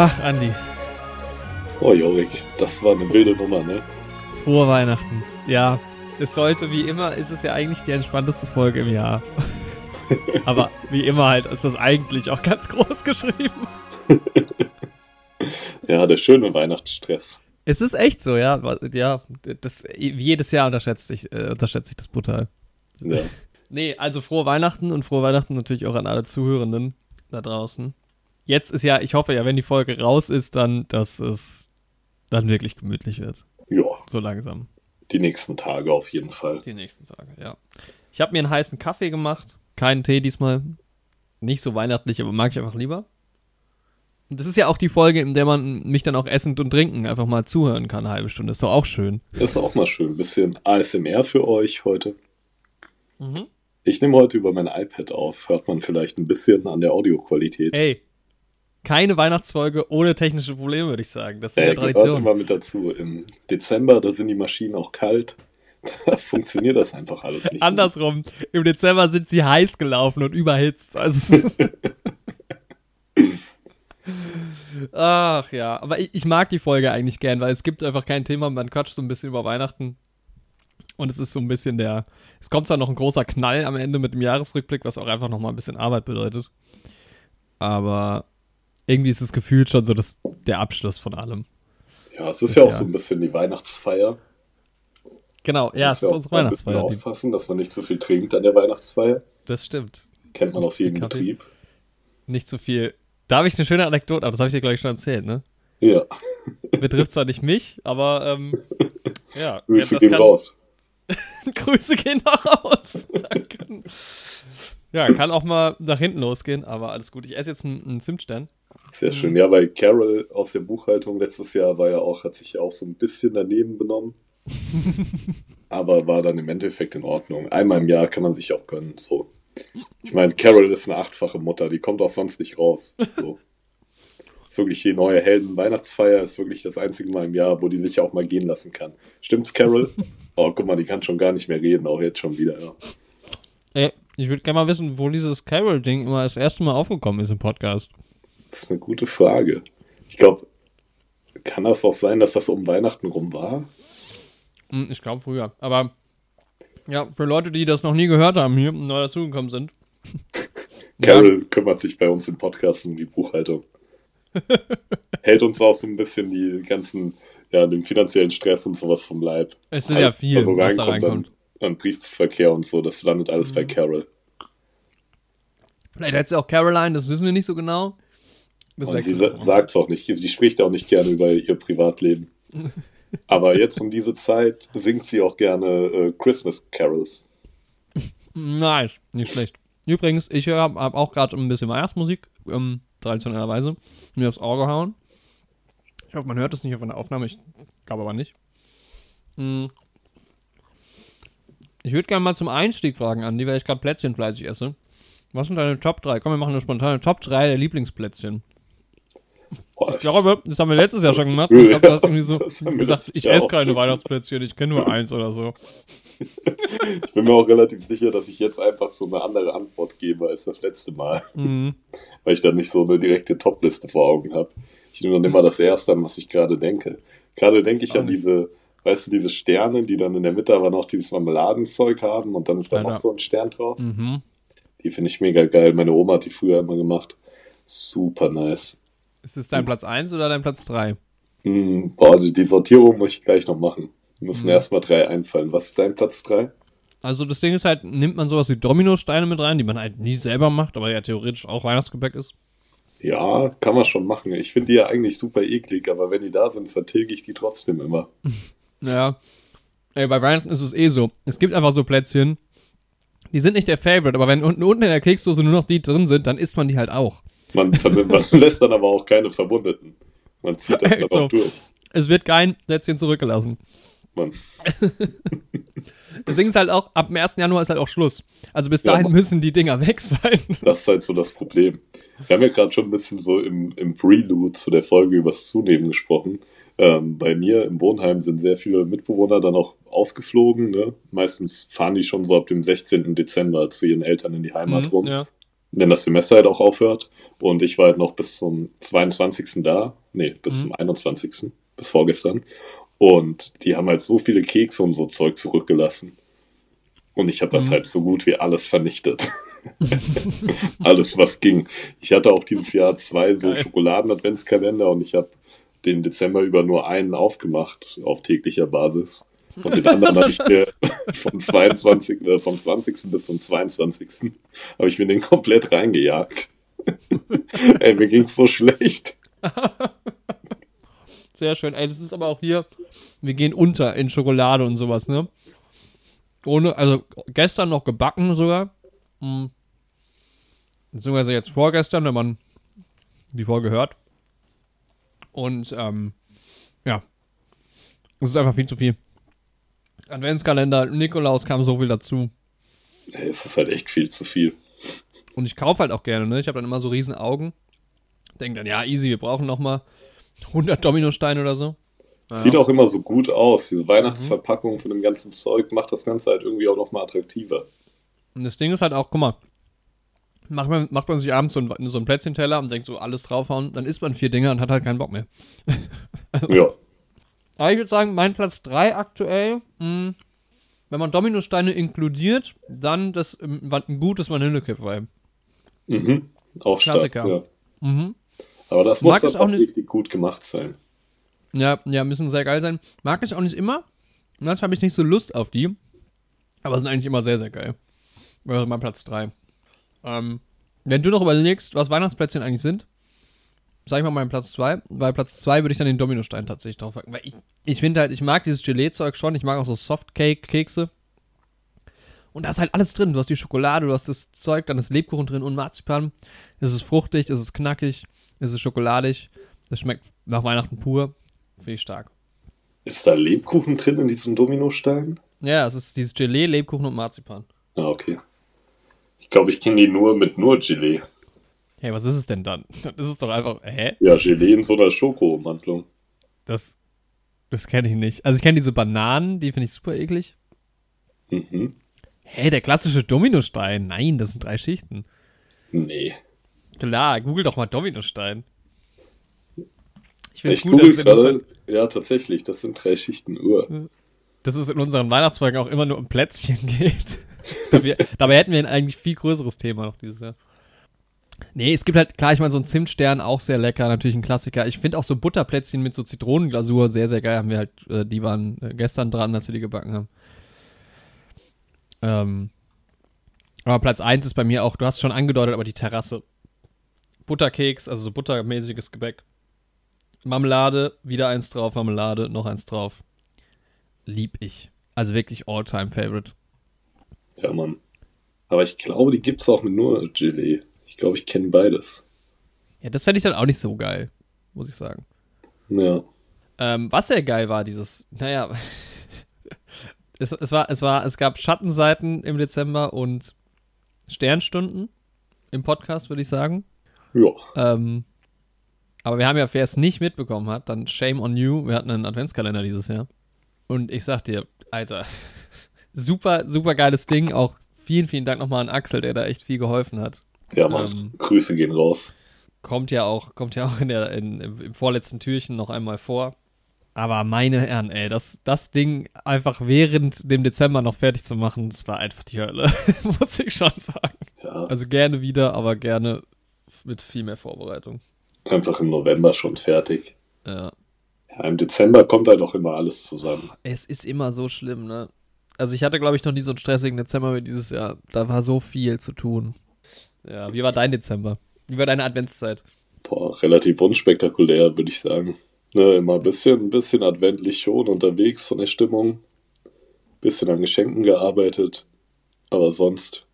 Ach, Andi. Oh, Jorik, das war eine wilde Nummer, ne? Frohe Weihnachten. Ja, es sollte, wie immer, ist es ja eigentlich die entspannteste Folge im Jahr. Aber wie immer halt ist das eigentlich auch ganz groß geschrieben. ja, der schöne Weihnachtsstress. Es ist echt so, ja. Ja, das, jedes Jahr unterschätze ich, äh, unterschätze ich das brutal. Ja. Nee, also frohe Weihnachten und frohe Weihnachten natürlich auch an alle Zuhörenden da draußen. Jetzt ist ja, ich hoffe ja, wenn die Folge raus ist, dann, dass es dann wirklich gemütlich wird. Ja. So langsam. Die nächsten Tage auf jeden Fall. Die nächsten Tage, ja. Ich habe mir einen heißen Kaffee gemacht. Keinen Tee diesmal. Nicht so weihnachtlich, aber mag ich einfach lieber. Und das ist ja auch die Folge, in der man mich dann auch essend und trinken einfach mal zuhören kann, eine halbe Stunde. Ist doch auch schön. Ist auch mal schön. Ein bisschen ASMR für euch heute. Mhm. Ich nehme heute über mein iPad auf. Hört man vielleicht ein bisschen an der Audioqualität. Ey, keine Weihnachtsfolge ohne technische Probleme, würde ich sagen. Das ist äh, ja Tradition. Gehört immer mit dazu. Im Dezember, da sind die Maschinen auch kalt. Da funktioniert das einfach alles nicht. Andersrum. Mehr. Im Dezember sind sie heiß gelaufen und überhitzt. Also Ach ja, aber ich, ich, mag die Folge eigentlich gern, weil es gibt einfach kein Thema, man quatscht so ein bisschen über Weihnachten. Und es ist so ein bisschen der. Es kommt zwar noch ein großer Knall am Ende mit dem Jahresrückblick, was auch einfach nochmal ein bisschen Arbeit bedeutet. Aber irgendwie ist es gefühlt schon so das, der Abschluss von allem. Ja, es ist ja auch so ein bisschen die Weihnachtsfeier. Genau, ja, es ist unsere Weihnachtsfeier. aufpassen, dass man nicht zu viel trinkt an der Weihnachtsfeier. Das stimmt. Kennt man nicht aus jedem Betrieb. Nicht zu viel. Da habe ich eine schöne Anekdote, aber das habe ich dir, glaube ich, schon erzählt, ne? Ja. Betrifft zwar nicht mich, aber ähm, ja. Grüße gehen kann... raus. Grüße gehen raus. Danke. Ja, kann auch mal nach hinten losgehen, aber alles gut. Ich esse jetzt einen, einen Zimtstern. Sehr schön. Ja, weil Carol aus der Buchhaltung letztes Jahr war ja auch, hat sich ja auch so ein bisschen daneben benommen. aber war dann im Endeffekt in Ordnung. Einmal im Jahr kann man sich auch gönnen. So. Ich meine, Carol ist eine achtfache Mutter, die kommt auch sonst nicht raus. So. ist wirklich die neue Helden-Weihnachtsfeier, ist wirklich das einzige Mal im Jahr, wo die sich auch mal gehen lassen kann. Stimmt's, Carol? Oh, guck mal, die kann schon gar nicht mehr reden, auch jetzt schon wieder, ja. Ich würde gerne mal wissen, wo dieses Carol-Ding immer das erste Mal aufgekommen ist im Podcast. Das ist eine gute Frage. Ich glaube, kann das auch sein, dass das um Weihnachten rum war? Hm, ich glaube früher. Aber ja, für Leute, die das noch nie gehört haben, hier neu dazugekommen sind. Carol ja. kümmert sich bei uns im Podcast um die Buchhaltung. Hält uns auch so ein bisschen die ganzen, ja, den finanziellen Stress und sowas vom Leib. Es sind ja viel, also was da reinkommt Briefverkehr und so, das landet alles mhm. bei Carol. Vielleicht hat sie auch Caroline, das wissen wir nicht so genau. Das und sie sa sagt es auch nicht, sie spricht auch nicht gerne über ihr Privatleben. Aber jetzt um diese Zeit singt sie auch gerne äh, Christmas Carols. Nice, nicht schlecht. Übrigens, ich habe hab auch gerade ein bisschen Weihnachtsmusik, ähm, traditionellerweise, mir aufs Auge hauen. Ich hoffe, man hört es nicht auf einer Aufnahme, ich glaube aber nicht. Mhm. Ich würde gerne mal zum Einstieg fragen, Andi, weil ich gerade Plätzchen fleißig esse. Was sind deine Top 3? Komm, wir machen eine spontane Top 3 der Lieblingsplätzchen. Boah, ich glaube, das haben wir letztes Jahr schon gemacht. Ich glaube, du hast irgendwie so gesagt, ich esse keine Weihnachtsplätzchen, ich kenne nur eins oder so. ich bin mir auch relativ sicher, dass ich jetzt einfach so eine andere Antwort gebe als das letzte Mal. Mhm. Weil ich dann nicht so eine direkte Top-Liste vor Augen habe. Ich nehme dann immer das Erste an, was ich gerade denke. Gerade denke ich an diese weißt du, diese Sterne, die dann in der Mitte aber noch dieses Marmeladenzeug haben und dann ist da noch so ein Stern drauf. Mhm. Die finde ich mega geil. Meine Oma hat die früher immer gemacht. Super nice. Ist es dein Platz 1 oder dein Platz 3? Mm, boah, also die Sortierung muss ich gleich noch machen. Wir müssen mhm. erstmal drei einfallen. Was ist dein Platz 3? Also das Ding ist halt, nimmt man sowas wie Dominosteine mit rein, die man halt nie selber macht, aber ja theoretisch auch Weihnachtsgebäck ist. Ja, kann man schon machen. Ich finde die ja eigentlich super eklig, aber wenn die da sind, vertilge ich die trotzdem immer. Ja. Ey, bei Weihnachten ist es eh so. Es gibt einfach so Plätzchen, die sind nicht der Favorite, aber wenn unten, unten in der Keksdose nur noch die drin sind, dann isst man die halt auch. Man, man lässt dann aber auch keine Verwundeten. Man zieht das dann auch durch. Es wird kein Plätzchen zurückgelassen. Mann. Ding ist halt auch, ab dem 1. Januar ist halt auch Schluss. Also bis dahin ja, müssen die Dinger weg sein. Das ist halt so das Problem. Wir haben ja gerade schon ein bisschen so im, im Prelude zu der Folge übers Zunehmen gesprochen. Ähm, bei mir im Wohnheim sind sehr viele Mitbewohner dann auch ausgeflogen. Ne? Meistens fahren die schon so ab dem 16. Dezember zu ihren Eltern in die Heimat mhm, rum. Ja. wenn das Semester halt auch aufhört. Und ich war halt noch bis zum 22. da. Nee, bis Mhm. zum 21. Bis vorgestern. Und die haben halt so viele Kekse und so Zeug zurückgelassen. Und ich habe das Mhm. halt so gut wie alles vernichtet. alles, was ging. Ich hatte auch dieses Jahr zwei so. Schokoladen-Adventskalender und ich habe den Dezember über nur einen aufgemacht auf täglicher Basis. Und den anderen habe ich mir vom 22. Äh, vom 20. bis zum 22. habe ich mir den komplett reingejagt. Ey, mir ging's so schlecht. Sehr schön. Ey, das ist aber auch hier, wir gehen unter in Schokolade und sowas, ne? Ohne, also gestern noch gebacken sogar. Hm. Beziehungsweise jetzt vorgestern, wenn man die Folge hört. Und, ähm, ja. Es ist einfach viel zu viel. Adventskalender, Nikolaus kam so viel dazu. Es ist halt echt viel zu viel. Und ich kaufe halt auch gerne, ne? Ich habe dann immer so riesen Augen. Denk dann, ja, easy, wir brauchen noch mal 100 Dominosteine oder so. Sieht Ja. auch immer so gut aus. Diese Weihnachtsverpackung von dem ganzen Zeug macht das Ganze halt irgendwie auch noch mal attraktiver. Und das Ding ist halt auch, guck mal, macht man, macht man sich abends so, ein, so einen Plätzchenteller und denkt so, alles draufhauen, dann isst man vier Dinger und hat halt keinen Bock mehr. Ja, Aber ich würde sagen, mein Platz 3 aktuell, mh, wenn man Dominosteine inkludiert, dann das ähm, ein gutes Vanillekipp-Vibe. mhm. auch stark. Klassiker. Ja. Mhm. Aber das Mag muss dann auch auch nicht- richtig gut gemacht sein. Ja, ja, müssen sehr geil sein. Mag ich auch nicht immer. Und das habe ich nicht so Lust auf die. Aber sind eigentlich immer sehr, sehr geil. Wäre mein Platz 3. Ähm, wenn du noch überlegst, was Weihnachtsplätzchen eigentlich sind, sag ich mal meinen Platz 2. Bei Platz 2 würde ich dann den Dominostein tatsächlich draufpacken. Weil ich, ich finde halt, ich mag dieses Gelee-Zeug schon. Ich mag auch so Softcake-Kekse. Und da ist halt alles drin. Du hast die Schokolade, du hast das Zeug, dann ist Lebkuchen drin und Marzipan. Es ist fruchtig, es ist knackig, es ist schokoladig. Es schmeckt nach Weihnachten pur. Finde ich stark. Ist da Lebkuchen drin in diesem Dominostein? Ja, es ist dieses Gelee, Lebkuchen und Marzipan. Ah, okay. Ich glaube, ich kenne die nur mit nur Gelee. Hey, was ist es denn dann? Dann ist es doch einfach, hä? Ja, Gelee in so einer Schokoummantelung. Das, das kenne ich nicht. Also ich kenne diese Bananen, die finde ich super eklig. Mhm. Hä, der klassische Dominostein. Nein, das sind drei Schichten. Nee. Klar, google doch mal Dominostein. Ich finde es Ich gut, dass google gerade. Ja, tatsächlich, das sind drei Schichten Uhr. dass es in unseren Weihnachtsfolgen auch immer nur um Plätzchen geht. dabei, dabei hätten wir ein eigentlich viel größeres Thema noch dieses Jahr. Nee, es gibt halt, klar, ich meine, so ein Zimtstern auch sehr lecker, natürlich ein Klassiker. Ich finde auch so Butterplätzchen mit so Zitronenglasur sehr, sehr geil. Haben wir halt, äh, die waren äh, gestern dran, als wir die gebacken haben. Ähm, aber Platz 1 ist bei mir auch, du hast es schon angedeutet, aber die Terrasse. Butterkeks, also so buttermäßiges Gebäck. Marmelade, wieder eins drauf, Marmelade, noch eins drauf. Lieb ich. Also wirklich All-Time-Favorite. Ja, Mann. Aber ich glaube, die gibt's auch mit nur Gelee. Ich glaube, ich kenne beides. Ja, das fände ich dann auch nicht so geil, muss ich sagen. Ja. Ähm, was sehr geil war, dieses, naja, es, es war, es war, es gab Schattenseiten im Dezember und Sternstunden im Podcast, würde ich sagen. Ja. Ähm, aber wir haben ja, wer es nicht mitbekommen hat, dann shame on you. Wir hatten einen Adventskalender dieses Jahr. Und ich sag dir, Alter, super, super geiles Ding. Auch vielen, vielen Dank nochmal an Axel, der da echt viel geholfen hat. Ja, Mann. Ähm. Grüße gehen raus. Kommt ja auch, kommt ja auch in der, in, im, im vorletzten Türchen noch einmal vor. Aber meine Herren, ey, das, das Ding einfach während dem Dezember noch fertig zu machen, das war einfach die Hölle, muss ich schon sagen. Ja. Also gerne wieder, aber gerne mit viel mehr Vorbereitung. Einfach im November schon fertig. Ja. Ja, im Dezember kommt halt auch immer alles zusammen. Es ist immer so schlimm, ne? Also ich hatte, glaube ich, noch nie so einen stressigen Dezember wie dieses Jahr. Da war so viel zu tun. Ja, wie war dein Dezember? Wie war deine Adventszeit? Boah, relativ unspektakulär, würde ich sagen. Ne, immer ein bisschen, ein bisschen adventlich schon unterwegs von der Stimmung. Bisschen an Geschenken gearbeitet. Aber sonst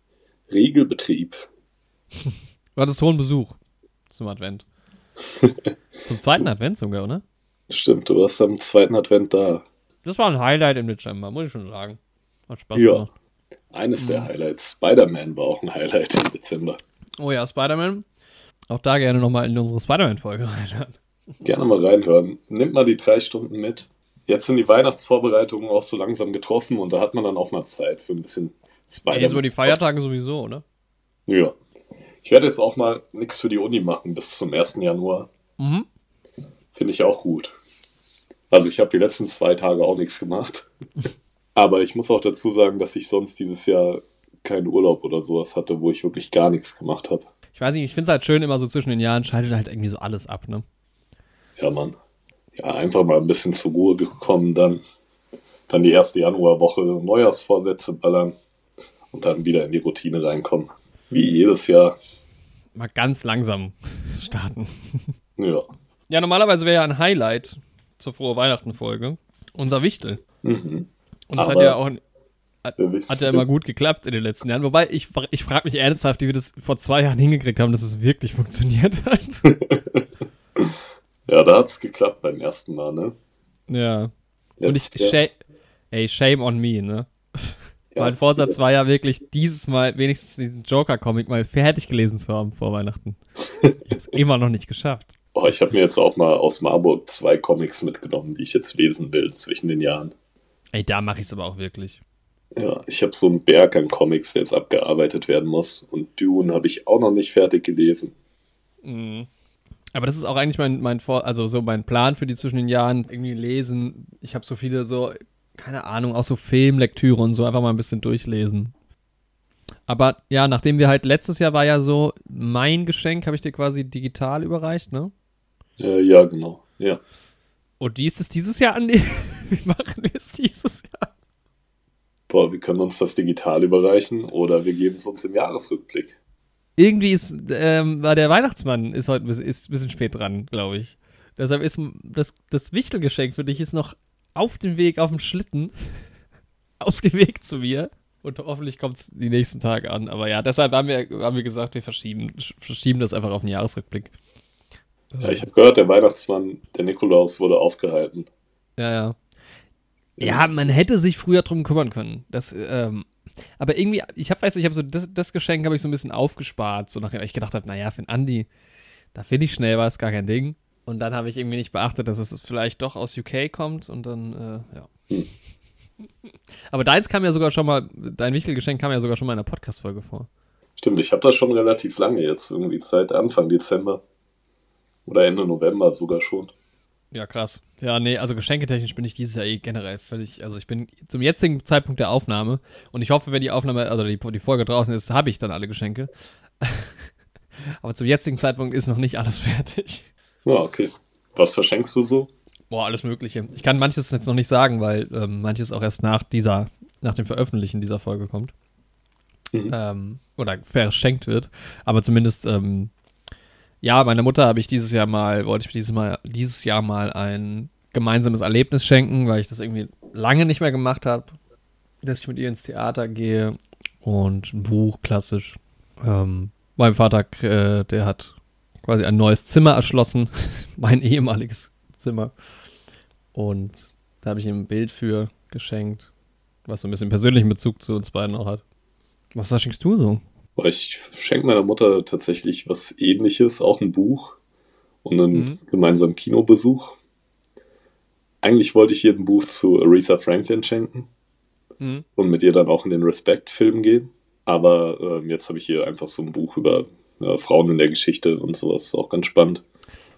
Regelbetrieb. Du hattest hohen Besuch zum Advent. zum zweiten Advent sogar, oder? Stimmt, du warst am zweiten Advent da. Das war ein Highlight im Dezember, muss ich schon sagen. Hat Spaß Ja. gemacht. Eines Mhm. der Highlights. Spider-Man war auch ein Highlight im Dezember. Oh ja, Spider-Man. Auch da gerne nochmal in unsere Spider-Man-Folge reinhören. Gerne mal reinhören. Nimmt mal die drei Stunden mit. Jetzt sind die Weihnachtsvorbereitungen auch so langsam getroffen und da hat man dann auch mal Zeit für ein bisschen Ja, jetzt über Spider-Man. die Feiertage sowieso, oder? Ja. Ich werde jetzt auch mal nichts für die Uni machen bis zum 1. Januar. Mhm. Finde ich auch gut. Also ich habe die letzten zwei Tage auch nichts gemacht. Aber ich muss auch dazu sagen, dass ich sonst dieses Jahr keinen Urlaub oder sowas hatte, wo ich wirklich gar nichts gemacht habe. Ich weiß nicht, ich finde es halt schön, immer so zwischen den Jahren schaltet halt irgendwie so alles ab, ne? Ja, Mann. Ja, einfach mal ein bisschen zur Ruhe gekommen, dann, dann die erste Januarwoche Neujahrsvorsätze ballern und dann wieder in die Routine reinkommen. Wie jedes Jahr. Mal ganz langsam starten. Ja. Ja, normalerweise wäre ja ein Highlight zur Frohe Weihnachten-Folge unser Wichtel. Mhm. Und das hat Aber- ja auch hat, hat ja immer gut geklappt in den letzten Jahren. Wobei ich, ich frage mich ernsthaft, wie wir das vor zwei Jahren hingekriegt haben, dass es wirklich funktioniert hat. Ja, da hat's geklappt beim ersten Mal, ne? ja. Und ich, sha ey, shame on me, ne? Ja. mein Vorsatz war ja wirklich, dieses Mal wenigstens diesen Joker-Comic mal fertig gelesen zu haben vor Weihnachten. Ich hab's immer noch nicht geschafft. Oh, ich habe mir jetzt auch mal aus Marburg zwei Comics mitgenommen, die ich jetzt lesen will zwischen den Jahren. Ey, da mache ich es aber auch wirklich. Ja, ich habe so einen Berg an Comics, der jetzt abgearbeitet werden muss. Und Dune habe ich auch noch nicht fertig gelesen. Mhm. Aber das ist auch eigentlich mein, mein Vor also so mein Plan für die zwischen den Jahren. Irgendwie lesen. Ich habe so viele so, keine Ahnung, auch so Filmlektüre und so einfach mal ein bisschen durchlesen. Aber ja, nachdem wir halt letztes Jahr war ja so, mein Geschenk habe ich dir quasi digital überreicht, ne? Äh, ja, genau. Ja. Und wie ist es dieses Jahr, Andi? Wie machen wir es dieses Jahr? Boah, wir können uns das digital überreichen oder wir geben es uns im Jahresrückblick. Irgendwie ist, ähm, war der Weihnachtsmann ist heute ein bisschen, ist ein bisschen spät dran, glaube ich. Deshalb ist das, das Wichtelgeschenk für dich ist noch auf dem Weg, auf dem Schlitten, auf dem Weg zu mir. Und hoffentlich kommt es die nächsten Tage an. Aber ja, deshalb haben wir, haben wir gesagt, wir verschieben, sch- verschieben das einfach auf den Jahresrückblick. Ja, ich habe gehört, der Weihnachtsmann, der Nikolaus, wurde aufgehalten. Ja, ja. Ja, man hätte sich früher drum kümmern können. Das, ähm, aber irgendwie, ich habe, weiß, ich habe so das, das Geschenk habe ich so ein bisschen aufgespart, so nachdem ich gedacht habe, naja, für den Andi, da finde ich schnell was, gar kein Ding. Und dann habe ich irgendwie nicht beachtet, dass es vielleicht doch aus UK kommt und dann, äh, ja. Hm. Aber deins kam ja sogar schon mal, dein Wichtelgeschenk kam ja sogar schon mal in einer Podcast-Folge vor. Stimmt, ich habe das schon relativ lange jetzt, irgendwie seit Anfang Dezember. Oder Ende November sogar schon. Ja, krass. Ja, nee, also geschenketechnisch bin ich dieses Jahr eh generell völlig, also ich bin zum jetzigen Zeitpunkt der Aufnahme und ich hoffe, wenn die Aufnahme, also die, die Folge draußen ist, habe ich dann alle Geschenke. Aber zum jetzigen Zeitpunkt ist noch nicht alles fertig. Ja, okay. Was verschenkst du so? Boah, alles Mögliche. Ich kann manches jetzt noch nicht sagen, weil ähm, manches auch erst nach dieser, nach dem Veröffentlichen dieser Folge kommt. Mhm. Ähm, oder verschenkt wird. Aber zumindest, ähm, ja, meiner Mutter habe ich dieses Jahr mal, wollte ich dieses Mal, dieses Jahr mal ein gemeinsames Erlebnis schenken, weil ich das irgendwie lange nicht mehr gemacht habe. Dass ich mit ihr ins Theater gehe und ein Buch, klassisch. Ähm, mein Vater, äh, der hat quasi ein neues Zimmer erschlossen, mein ehemaliges Zimmer. Und da habe ich ihm ein Bild für geschenkt, was so ein bisschen persönlichen Bezug zu uns beiden auch hat. Was verschenkst du so? Boah, Ich schenke meiner Mutter tatsächlich was ähnliches, auch ein Buch und einen Mhm. gemeinsamen Kinobesuch. Eigentlich wollte ich ihr ein Buch zu Aretha Franklin schenken Mhm. und mit ihr dann auch in den Respect-Film gehen. Aber ähm, jetzt habe ich ihr einfach so ein Buch über äh, Frauen in der Geschichte und sowas. Ist auch ganz spannend.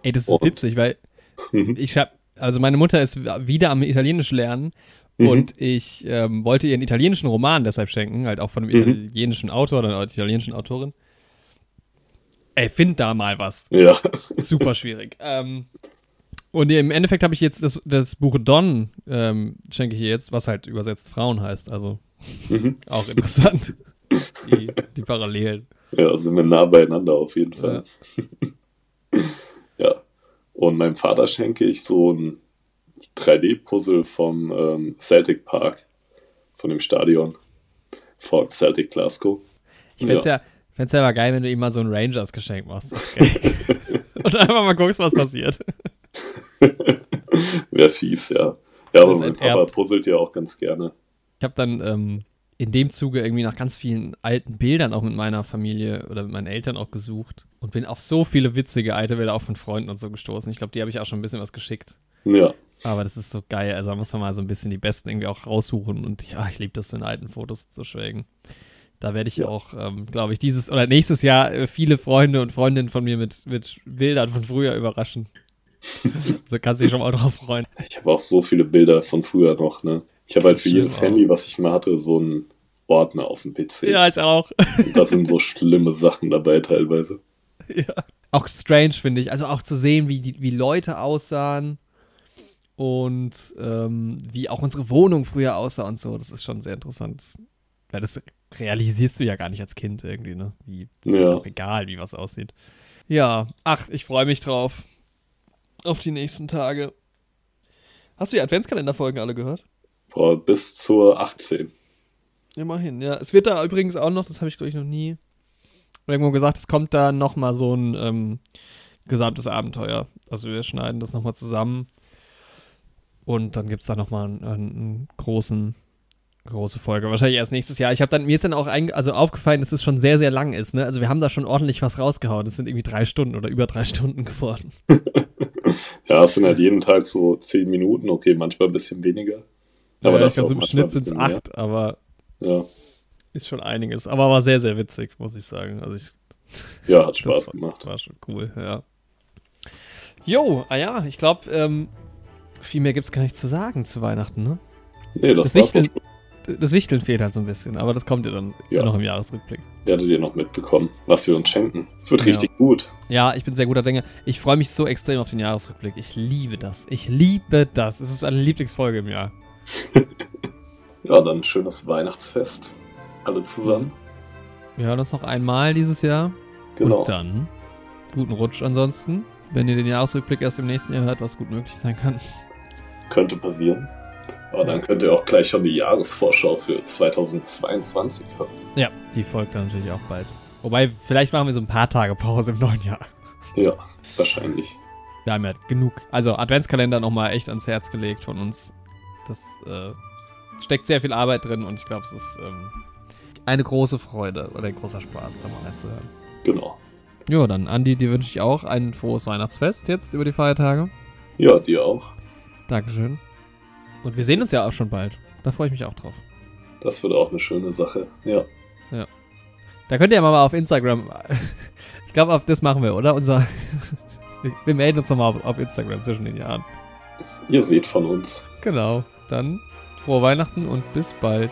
Ey, das ist Und- witzig, weil Mhm. ich habe, also meine Mutter ist wieder am Italienisch lernen Mhm. und ich ähm, wollte ihr einen italienischen Roman deshalb schenken, halt auch von einem Mhm. italienischen Autor oder einer italienischen Autorin. Ey, find da mal was. Ja, Super schwierig. ähm, und im Endeffekt habe ich jetzt das, das Buch Don, ähm, schenke ich ihr jetzt, was halt übersetzt Frauen heißt. Also Mhm. auch interessant. die, die Parallelen. ja, sind wir nah beieinander auf jeden Fall. Ja. Und meinem Vater schenke ich so ein 3D-Puzzle vom ähm, Celtic Park, von dem Stadion von Celtic Glasgow. Ich fände es ja, fänd's ja mal geil, wenn du ihm mal so ein Rangers-Geschenk machst. Und einfach mal guckst, was passiert. Wäre fies, ja. Ja, aber mein. Papa puzzelt ja auch ganz gerne. Ich habe dann ähm, in dem Zuge irgendwie nach ganz vielen alten Bildern auch mit meiner Familie oder mit meinen Eltern auch gesucht und bin auf so viele witzige alte Bilder auch von Freunden und so gestoßen. Ich glaube, die habe ich auch schon ein bisschen was geschickt. Ja, Aber das ist so geil. Also da muss man mal so ein bisschen die besten irgendwie auch raussuchen und ich, ah, ich liebe das, so in alten Fotos zu schwelgen. Da werde ich Ja. auch, ähm, glaube ich, dieses oder nächstes Jahr äh, viele Freunde und Freundinnen von mir mit, mit Bildern von früher überraschen. so kannst du dich schon mal drauf freuen. Ich habe auch so viele Bilder von früher noch, ne? Ich habe halt für jedes auch. Handy, was ich mal hatte, so einen Ordner auf dem PC. Ja, ich auch. Und da sind so schlimme Sachen dabei teilweise. ja. Auch strange, finde ich. Also auch zu sehen, wie, die, wie Leute aussahen und ähm, wie auch unsere Wohnung früher aussah und so. Das ist schon sehr interessant. Weil das realisierst du ja gar nicht als Kind irgendwie, ne? Wie, ist Ja. auch egal, wie was aussieht. Ja, ach, ich freue mich drauf. Auf die nächsten Tage. Hast du die Adventskalenderfolgen alle gehört? Boah, bis zur 18. Immerhin, ja. Es wird da übrigens auch noch, das habe ich glaube ich noch nie irgendwo gesagt, es kommt da noch mal so ein ähm, gesamtes Abenteuer. Also wir schneiden das noch mal zusammen und dann gibt es da noch mal einen, einen großen große Folge. Wahrscheinlich erst nächstes Jahr. Ich habe dann mir ist dann auch ein, also aufgefallen, dass es schon sehr sehr lang ist. Ne? Also wir haben da schon ordentlich was rausgehauen. Es sind irgendwie drei Stunden oder über drei Stunden geworden. Ja, es sind halt jeden Tag so 10 Minuten, okay, manchmal ein bisschen weniger. Aber ja, ich glaube, so im Schnitt sind es bisschen mehr. acht, aber Ja, ist schon einiges. Aber war sehr sehr witzig, muss ich sagen. Also ich ja hat Spaß das gemacht. War schon cool, ja. Jo, ah ja, ich glaube, ähm, viel mehr gibt es gar nicht zu sagen zu Weihnachten, ne? Nee, das, Das Wichteln, das Wichteln fehlt halt so ein bisschen, aber das kommt ja dann Ja. noch im Jahresrückblick. Werdet ihr noch mitbekommen, was wir uns schenken. Es wird Ja. richtig gut. Ja, ich bin sehr guter Dinge. Ich freue mich so extrem auf den Jahresrückblick. Ich liebe das. Ich liebe das. Es ist eine Lieblingsfolge im Jahr. Ja, dann schönes Weihnachtsfest. Alle zusammen. Wir hören uns noch einmal dieses Jahr. Genau. Und dann guten Rutsch ansonsten. Wenn ihr den Jahresrückblick erst im nächsten Jahr hört, was gut möglich sein kann. Könnte passieren. Aber dann könnt ihr auch gleich schon die Jahresvorschau für 2022 hören. Ja, die folgt dann natürlich auch bald. Wobei, vielleicht machen wir so ein paar Tage Pause im neuen Jahr. Ja, wahrscheinlich. Wir haben ja genug. Also Adventskalender nochmal echt ans Herz gelegt von uns. Das äh, steckt sehr viel Arbeit drin und ich glaube, es ist ähm, eine große Freude oder ein großer Spaß, da mal reinzuhören. Genau. Jo, dann Andi, dir wünsche ich auch ein frohes Weihnachtsfest jetzt über die Feiertage. Ja, dir auch. Dankeschön. Und wir sehen uns ja auch schon bald. Da freue ich mich auch drauf. Das wird auch eine schöne Sache. Ja. Da könnt ihr ja mal auf Instagram. Ich glaube, auf das machen wir, oder? Unser. Wir melden uns nochmal auf, auf Instagram zwischen den Jahren. Ihr seht von uns. Genau. Dann frohe Weihnachten und bis bald.